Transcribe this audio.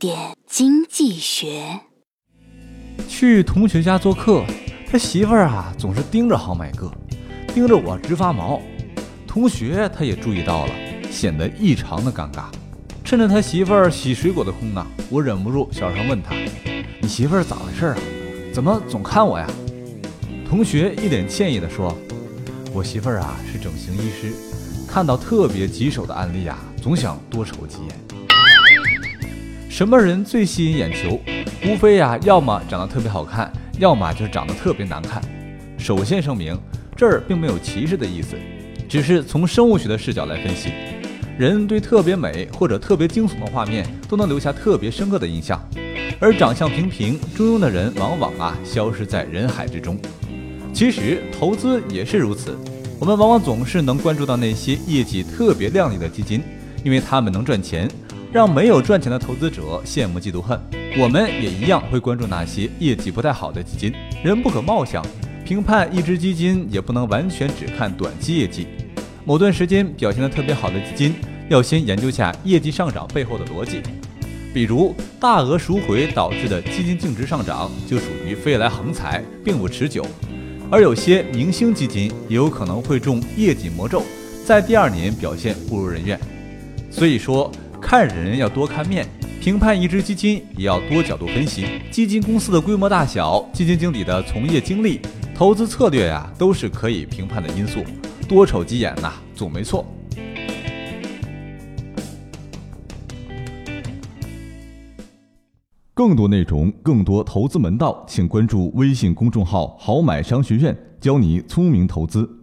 点经济学。去同学家做客，他媳妇儿啊总是盯着好买哥，盯着我直发毛。同学他也注意到了，显得异常的尴尬。趁着他媳妇儿洗水果的空档，我忍不住小声问他：“你媳妇儿咋回事啊？怎么总看我呀？”同学一脸歉意地说：“我媳妇儿啊是整形医师，看到特别棘手的案例啊，总想多瞅几眼。”什么人最吸引眼球？无非呀，要么长得特别好看，要么就是长得特别难看。首先声明，这儿并没有歧视的意思，只是从生物学的视角来分析。人对特别美或者特别惊悚的画面都能留下特别深刻的印象，而长相平平、中庸的人往往啊消失在人海之中。其实投资也是如此，我们往往总是能关注到那些业绩特别亮丽的基金，因为他们能赚钱。让没有赚钱的投资者羡慕嫉妒恨，我们也一样会关注那些业绩不太好的基金。人不可貌相，评判一只基金也不能完全只看短期业绩。某段时间表现得特别好的基金，要先研究下业绩上涨背后的逻辑。比如大额赎回导致的基金净值上涨，就属于飞来横财，并不持久。而有些明星基金也有可能会中业绩魔咒，在第二年表现不如人愿。所以说。看人要多看面，评判一只基金也要多角度分析。基金公司的规模大小、基金经理的从业经历、投资策略呀，都是可以评判的因素。多瞅几眼呐，总没错。更多内容，更多投资门道，请关注微信公众号“好买商学院”，教你聪明投资。